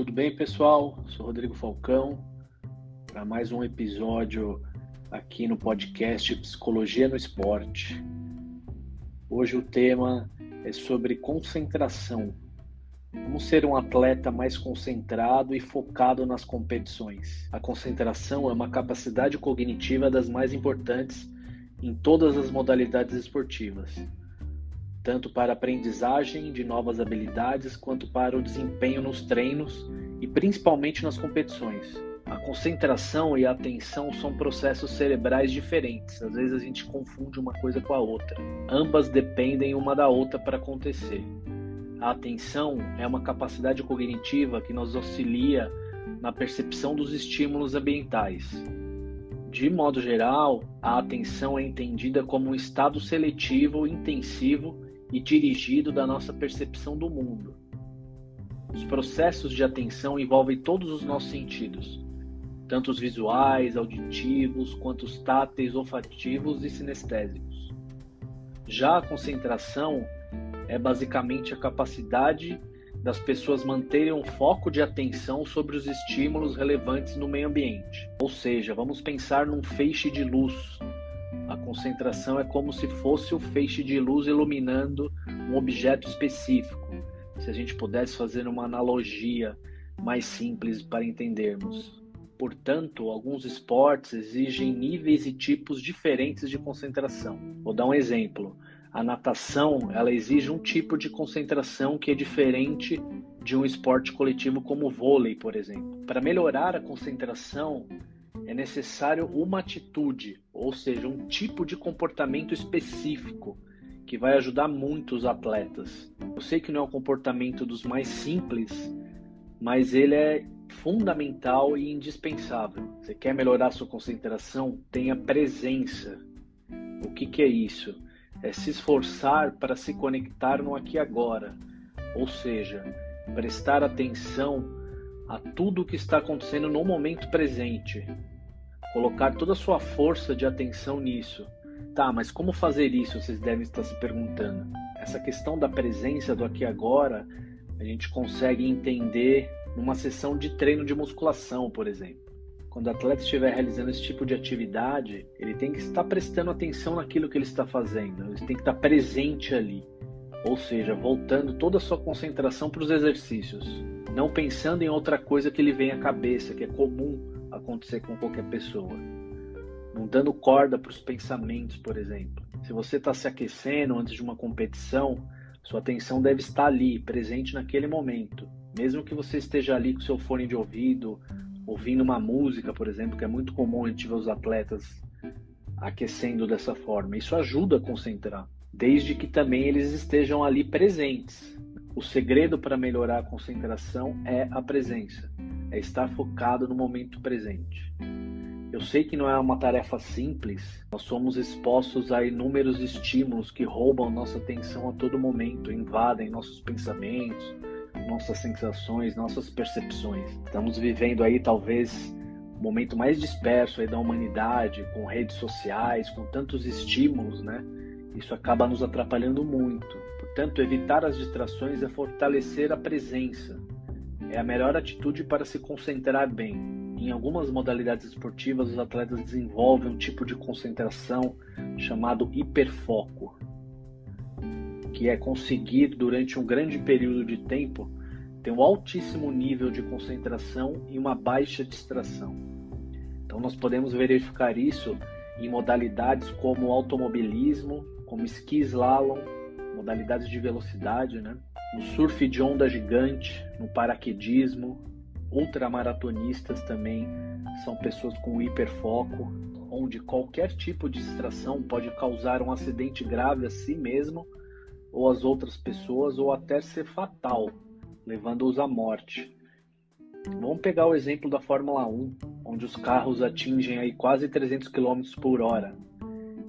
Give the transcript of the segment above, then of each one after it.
Tudo bem, pessoal? Sou Rodrigo Falcão para mais um episódio aqui no podcast Psicologia no Esporte. Hoje o tema é sobre concentração. Como ser um atleta mais concentrado e focado nas competições. A concentração é uma capacidade cognitiva das mais importantes em todas as modalidades esportivas tanto para a aprendizagem de novas habilidades quanto para o desempenho nos treinos e principalmente nas competições. A concentração e a atenção são processos cerebrais diferentes, às vezes a gente confunde uma coisa com a outra. Ambas dependem uma da outra para acontecer. A atenção é uma capacidade cognitiva que nos auxilia na percepção dos estímulos ambientais. De modo geral, a atenção é entendida como um estado seletivo intensivo e dirigido da nossa percepção do mundo. Os processos de atenção envolvem todos os nossos sentidos, tanto os visuais, auditivos, quanto os táteis, olfativos e sinestésicos. Já a concentração é basicamente a capacidade das pessoas manterem um foco de atenção sobre os estímulos relevantes no meio ambiente. Ou seja, vamos pensar num feixe de luz a concentração é como se fosse o feixe de luz iluminando um objeto específico. Se a gente pudesse fazer uma analogia mais simples para entendermos. Portanto, alguns esportes exigem níveis e tipos diferentes de concentração. Vou dar um exemplo. A natação, ela exige um tipo de concentração que é diferente de um esporte coletivo como o vôlei, por exemplo. Para melhorar a concentração, é necessário uma atitude, ou seja, um tipo de comportamento específico que vai ajudar muito os atletas. Eu sei que não é o comportamento dos mais simples, mas ele é fundamental e indispensável. Você quer melhorar sua concentração? Tenha presença. O que, que é isso? É se esforçar para se conectar no aqui e agora, ou seja, prestar atenção a tudo o que está acontecendo no momento presente. Colocar toda a sua força de atenção nisso. Tá, mas como fazer isso? Vocês devem estar se perguntando. Essa questão da presença do aqui e agora, a gente consegue entender numa sessão de treino de musculação, por exemplo. Quando o atleta estiver realizando esse tipo de atividade, ele tem que estar prestando atenção naquilo que ele está fazendo, ele tem que estar presente ali, ou seja, voltando toda a sua concentração para os exercícios não pensando em outra coisa que lhe vem à cabeça, que é comum acontecer com qualquer pessoa. Não dando corda para os pensamentos, por exemplo. Se você está se aquecendo antes de uma competição, sua atenção deve estar ali, presente naquele momento. Mesmo que você esteja ali com seu fone de ouvido, ouvindo uma música, por exemplo, que é muito comum a gente ver os atletas aquecendo dessa forma. Isso ajuda a concentrar, desde que também eles estejam ali presentes. O segredo para melhorar a concentração é a presença, é estar focado no momento presente. Eu sei que não é uma tarefa simples, nós somos expostos a inúmeros estímulos que roubam nossa atenção a todo momento, invadem nossos pensamentos, nossas sensações, nossas percepções. Estamos vivendo aí talvez o momento mais disperso aí da humanidade, com redes sociais, com tantos estímulos, né? Isso acaba nos atrapalhando muito. Portanto, evitar as distrações é fortalecer a presença. É a melhor atitude para se concentrar bem. Em algumas modalidades esportivas, os atletas desenvolvem um tipo de concentração chamado hiperfoco, que é conseguir, durante um grande período de tempo, ter um altíssimo nível de concentração e uma baixa distração. Então, nós podemos verificar isso em modalidades como automobilismo, como esqui slalom, modalidades de velocidade, né? No surf de onda gigante, no paraquedismo, ultramaratonistas também são pessoas com hiperfoco, onde qualquer tipo de distração pode causar um acidente grave a si mesmo ou às outras pessoas ou até ser fatal, levando-os à morte. Vamos pegar o exemplo da Fórmula 1, onde os carros atingem aí quase 300 km por hora.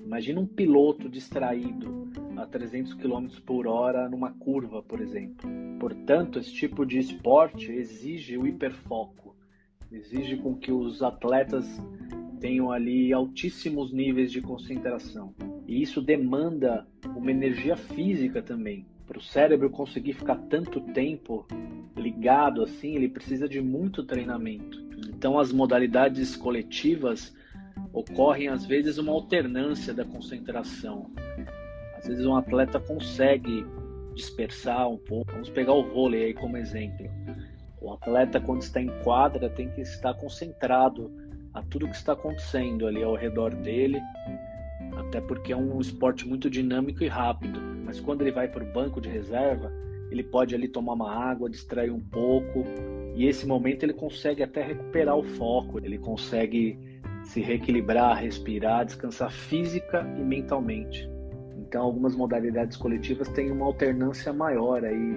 Imagina um piloto distraído a 300 km por hora numa curva, por exemplo. Portanto, esse tipo de esporte exige o hiperfoco, exige com que os atletas tenham ali altíssimos níveis de concentração. E isso demanda uma energia física também. Para o cérebro conseguir ficar tanto tempo ligado assim, ele precisa de muito treinamento. Então, as modalidades coletivas ocorrem às vezes uma alternância da concentração. Às vezes um atleta consegue dispersar um pouco. Vamos pegar o vôlei aí como exemplo. O atleta quando está em quadra tem que estar concentrado a tudo que está acontecendo ali ao redor dele, até porque é um esporte muito dinâmico e rápido. Mas quando ele vai para o banco de reserva, ele pode ali tomar uma água, distrair um pouco, e esse momento ele consegue até recuperar o foco, ele consegue se reequilibrar, respirar, descansar física e mentalmente. Então, algumas modalidades coletivas têm uma alternância maior aí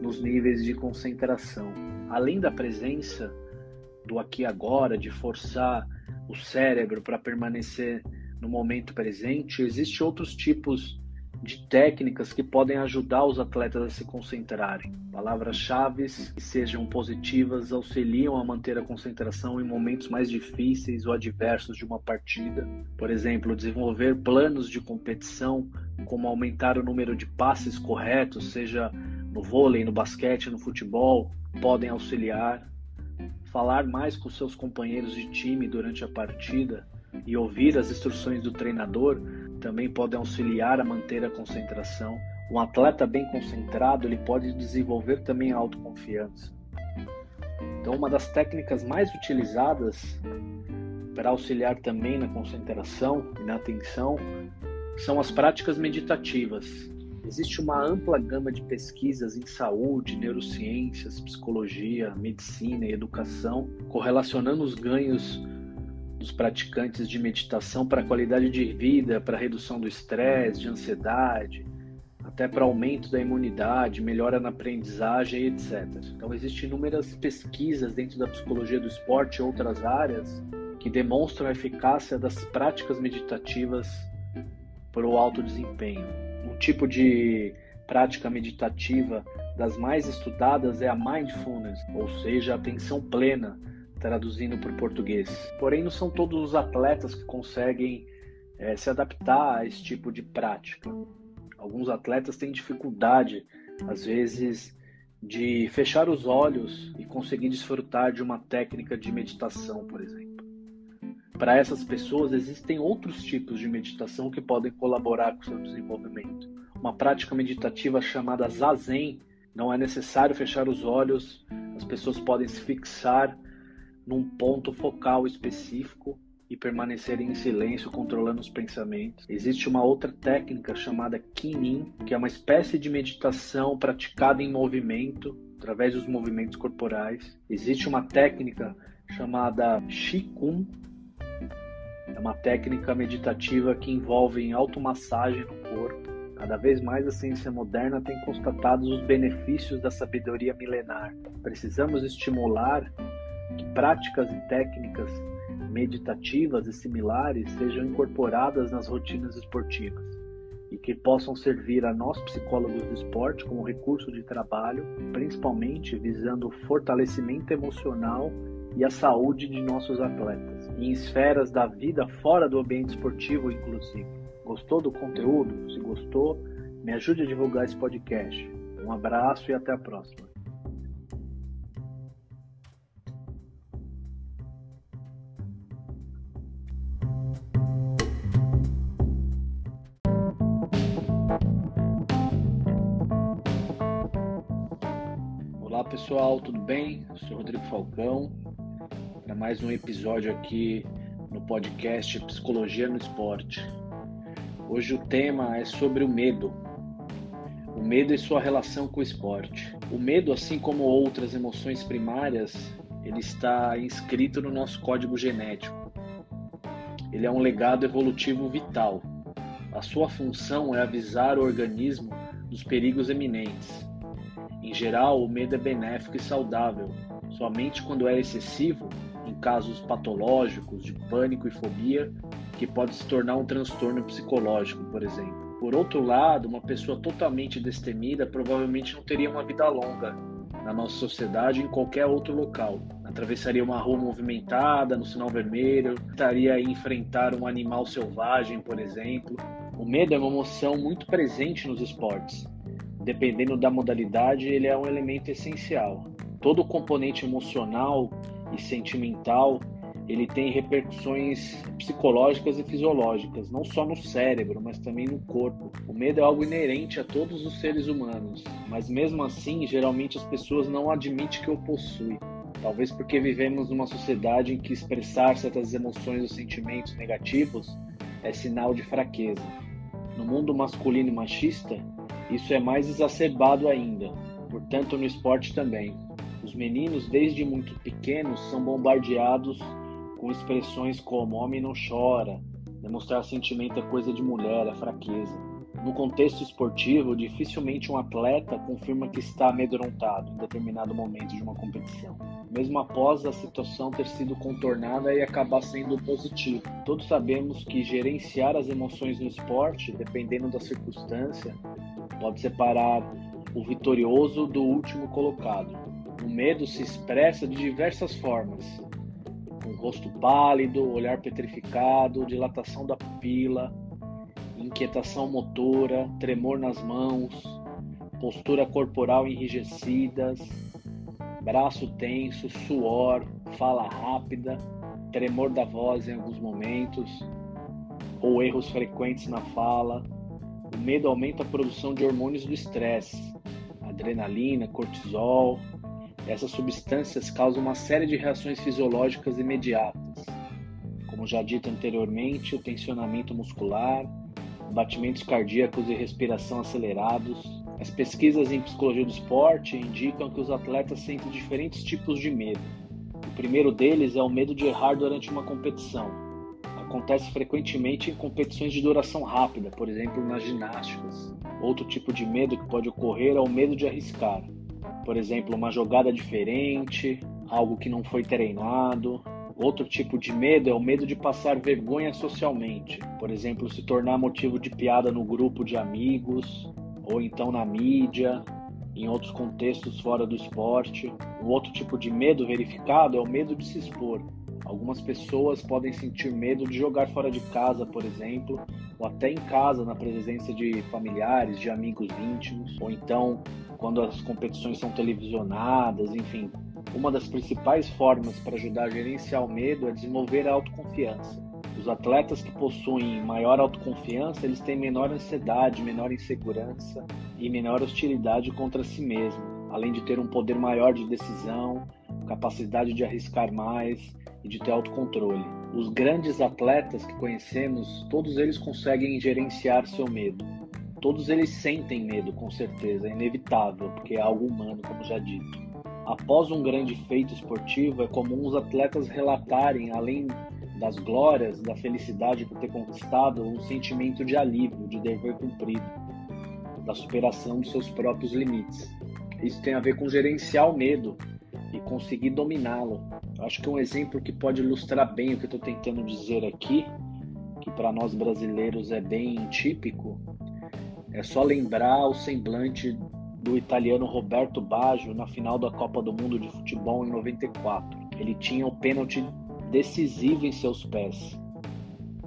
nos níveis de concentração. Além da presença do aqui e agora, de forçar o cérebro para permanecer no momento presente, existem outros tipos de técnicas que podem ajudar os atletas a se concentrarem. Palavras-chave que sejam positivas auxiliam a manter a concentração em momentos mais difíceis ou adversos de uma partida. Por exemplo, desenvolver planos de competição, como aumentar o número de passes corretos, seja no vôlei, no basquete, no futebol, podem auxiliar. Falar mais com seus companheiros de time durante a partida e ouvir as instruções do treinador também podem auxiliar a manter a concentração. Um atleta bem concentrado, ele pode desenvolver também a autoconfiança. Então, uma das técnicas mais utilizadas para auxiliar também na concentração e na atenção são as práticas meditativas. Existe uma ampla gama de pesquisas em saúde, neurociências, psicologia, medicina e educação correlacionando os ganhos dos praticantes de meditação para qualidade de vida, para redução do estresse, de ansiedade, até para aumento da imunidade, melhora na aprendizagem, etc. Então, existem inúmeras pesquisas dentro da psicologia do esporte e outras áreas que demonstram a eficácia das práticas meditativas para o alto desempenho. Um tipo de prática meditativa das mais estudadas é a mindfulness, ou seja, a atenção plena, traduzindo para o português. Porém, não são todos os atletas que conseguem é, se adaptar a esse tipo de prática. Alguns atletas têm dificuldade, às vezes, de fechar os olhos e conseguir desfrutar de uma técnica de meditação, por exemplo. Para essas pessoas, existem outros tipos de meditação que podem colaborar com o seu desenvolvimento. Uma prática meditativa chamada Zazen não é necessário fechar os olhos, as pessoas podem se fixar num ponto focal específico e permanecer em silêncio, controlando os pensamentos. Existe uma outra técnica chamada Kinin, que é uma espécie de meditação praticada em movimento, através dos movimentos corporais. Existe uma técnica chamada Qigong, é uma técnica meditativa que envolve automassagem no corpo. Cada vez mais a ciência moderna tem constatado os benefícios da sabedoria milenar. Precisamos estimular que práticas e técnicas meditativas e similares sejam incorporadas nas rotinas esportivas e que possam servir a nós psicólogos do esporte como recurso de trabalho, principalmente visando o fortalecimento emocional e a saúde de nossos atletas, em esferas da vida fora do ambiente esportivo, inclusive. Gostou do conteúdo? Se gostou, me ajude a divulgar esse podcast. Um abraço e até a próxima. Pessoal, tudo bem? Eu sou Rodrigo Falcão para mais um episódio aqui no podcast Psicologia no Esporte. Hoje o tema é sobre o medo. O medo e sua relação com o esporte. O medo, assim como outras emoções primárias, ele está inscrito no nosso código genético. Ele é um legado evolutivo vital. A sua função é avisar o organismo dos perigos eminentes em geral, o medo é benéfico e saudável. Somente quando é excessivo, em casos patológicos de pânico e fobia, que pode se tornar um transtorno psicológico, por exemplo. Por outro lado, uma pessoa totalmente destemida provavelmente não teria uma vida longa na nossa sociedade em qualquer outro local. Atravessaria uma rua movimentada, no sinal vermelho, estaria a enfrentar um animal selvagem, por exemplo, O medo é uma emoção muito presente nos esportes. Dependendo da modalidade, ele é um elemento essencial. Todo componente emocional e sentimental ele tem repercussões psicológicas e fisiológicas, não só no cérebro, mas também no corpo. O medo é algo inerente a todos os seres humanos, mas mesmo assim, geralmente as pessoas não admitem que o possuem. Talvez porque vivemos numa sociedade em que expressar certas emoções ou sentimentos negativos é sinal de fraqueza. No mundo masculino e machista, isso é mais exacerbado ainda, portanto, no esporte também. Os meninos, desde muito pequenos, são bombardeados com expressões como homem não chora, demonstrar sentimento é coisa de mulher, é fraqueza. No contexto esportivo, dificilmente um atleta confirma que está amedrontado em determinado momento de uma competição, mesmo após a situação ter sido contornada e acabar sendo positivo. Todos sabemos que gerenciar as emoções no esporte, dependendo da circunstância, pode separar o vitorioso do último colocado. O medo se expressa de diversas formas, com rosto pálido, olhar petrificado, dilatação da pupila, inquietação motora, tremor nas mãos, postura corporal enrijecidas, braço tenso, suor, fala rápida, tremor da voz em alguns momentos, ou erros frequentes na fala. O medo aumenta a produção de hormônios do estresse, adrenalina, cortisol, essas substâncias causam uma série de reações fisiológicas imediatas, como já dito anteriormente, o tensionamento muscular, batimentos cardíacos e respiração acelerados. As pesquisas em psicologia do esporte indicam que os atletas sentem diferentes tipos de medo. O primeiro deles é o medo de errar durante uma competição. Acontece frequentemente em competições de duração rápida, por exemplo, nas ginásticas. Outro tipo de medo que pode ocorrer é o medo de arriscar por exemplo, uma jogada diferente, algo que não foi treinado. Outro tipo de medo é o medo de passar vergonha socialmente, por exemplo, se tornar motivo de piada no grupo de amigos ou então na mídia, em outros contextos fora do esporte. Um outro tipo de medo verificado é o medo de se expor. Algumas pessoas podem sentir medo de jogar fora de casa, por exemplo, ou até em casa, na presença de familiares, de amigos íntimos, ou então quando as competições são televisionadas, enfim. Uma das principais formas para ajudar a gerenciar o medo é desenvolver a autoconfiança. Os atletas que possuem maior autoconfiança, eles têm menor ansiedade, menor insegurança e menor hostilidade contra si mesmo, além de ter um poder maior de decisão, capacidade de arriscar mais e de ter autocontrole. Os grandes atletas que conhecemos, todos eles conseguem gerenciar seu medo. Todos eles sentem medo, com certeza, é inevitável, porque é algo humano, como já dito. Após um grande feito esportivo, é comum os atletas relatarem, além das glórias, da felicidade por ter conquistado, um sentimento de alívio, de dever cumprido, da superação dos seus próprios limites. Isso tem a ver com gerenciar o medo e conseguir dominá-lo. Acho que um exemplo que pode ilustrar bem o que estou tentando dizer aqui, que para nós brasileiros é bem típico, é só lembrar o semblante do italiano Roberto Baggio na final da Copa do Mundo de Futebol em 94. Ele tinha o pênalti decisivo em seus pés.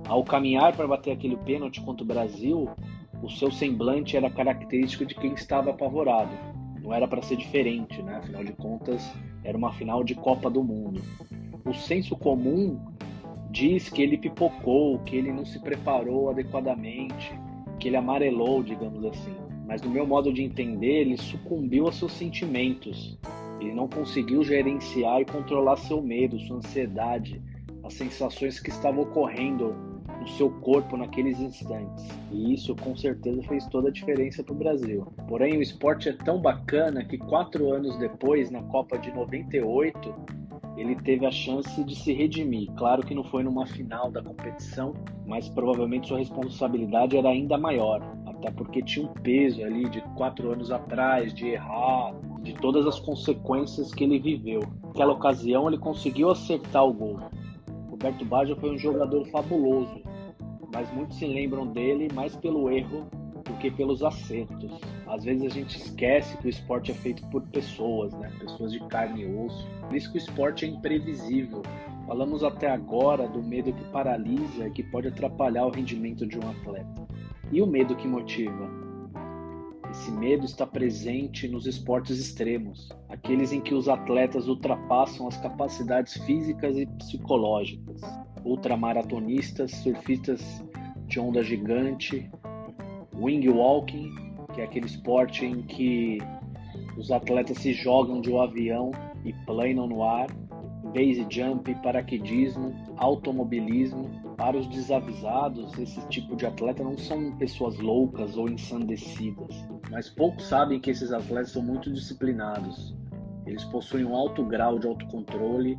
Ao caminhar para bater aquele pênalti contra o Brasil, o seu semblante era característico de quem estava apavorado. Não era para ser diferente, né? Afinal de contas, era uma final de Copa do Mundo. O senso comum diz que ele pipocou, que ele não se preparou adequadamente, que ele amarelou, digamos assim. Mas no meu modo de entender, ele sucumbiu aos seus sentimentos. Ele não conseguiu gerenciar e controlar seu medo, sua ansiedade, as sensações que estavam ocorrendo no seu corpo naqueles instantes. E isso com certeza fez toda a diferença para o Brasil. Porém, o esporte é tão bacana que quatro anos depois, na Copa de 98, ele teve a chance de se redimir. Claro que não foi numa final da competição, mas provavelmente sua responsabilidade era ainda maior, até porque tinha um peso ali de quatro anos atrás, de errar, de todas as consequências que ele viveu. Naquela ocasião ele conseguiu acertar o gol. Roberto Baggio foi um jogador fabuloso, mas muitos se lembram dele mais pelo erro do que pelos acertos. Às vezes a gente esquece que o esporte é feito por pessoas, né? Pessoas de carne e osso. Por isso que o esporte é imprevisível. Falamos até agora do medo que paralisa e que pode atrapalhar o rendimento de um atleta. E o medo que motiva? Esse medo está presente nos esportes extremos, aqueles em que os atletas ultrapassam as capacidades físicas e psicológicas. Ultramaratonistas, surfistas de onda gigante, wing walking, que é aquele esporte em que os atletas se jogam de um avião e planam no ar, base jump, paraquedismo, automobilismo. Para os desavisados, esse tipo de atleta não são pessoas loucas ou ensandecidas, mas poucos sabem que esses atletas são muito disciplinados. Eles possuem um alto grau de autocontrole,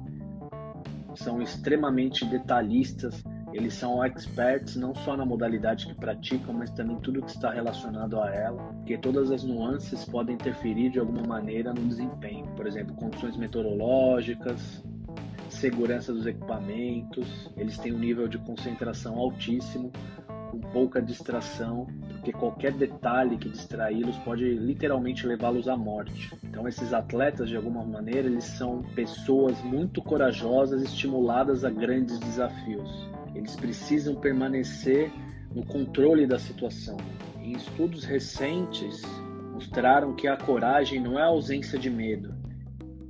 são extremamente detalhistas, eles são experts não só na modalidade que praticam, mas também tudo que está relacionado a ela, porque todas as nuances podem interferir de alguma maneira no desempenho. Por exemplo, condições meteorológicas, segurança dos equipamentos, eles têm um nível de concentração altíssimo, pouca distração, porque qualquer detalhe que distraí-los pode literalmente levá-los à morte. Então esses atletas, de alguma maneira, eles são pessoas muito corajosas, estimuladas a grandes desafios. Eles precisam permanecer no controle da situação. Em estudos recentes, mostraram que a coragem não é a ausência de medo,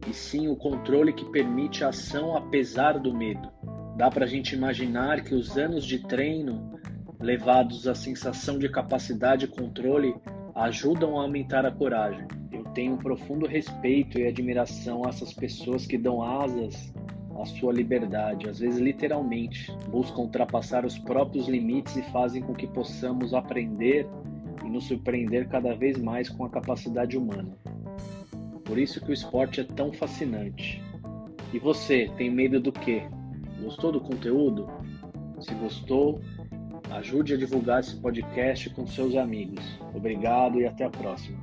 e sim o controle que permite a ação apesar do medo. Dá para a gente imaginar que os anos de treino, levados à sensação de capacidade e controle, ajudam a aumentar a coragem. Eu tenho um profundo respeito e admiração a essas pessoas que dão asas à sua liberdade, às vezes literalmente, buscam ultrapassar os próprios limites e fazem com que possamos aprender e nos surpreender cada vez mais com a capacidade humana. Por isso que o esporte é tão fascinante. E você, tem medo do quê? Gostou do conteúdo? Se gostou, ajude a divulgar esse podcast com seus amigos. Obrigado e até a próxima.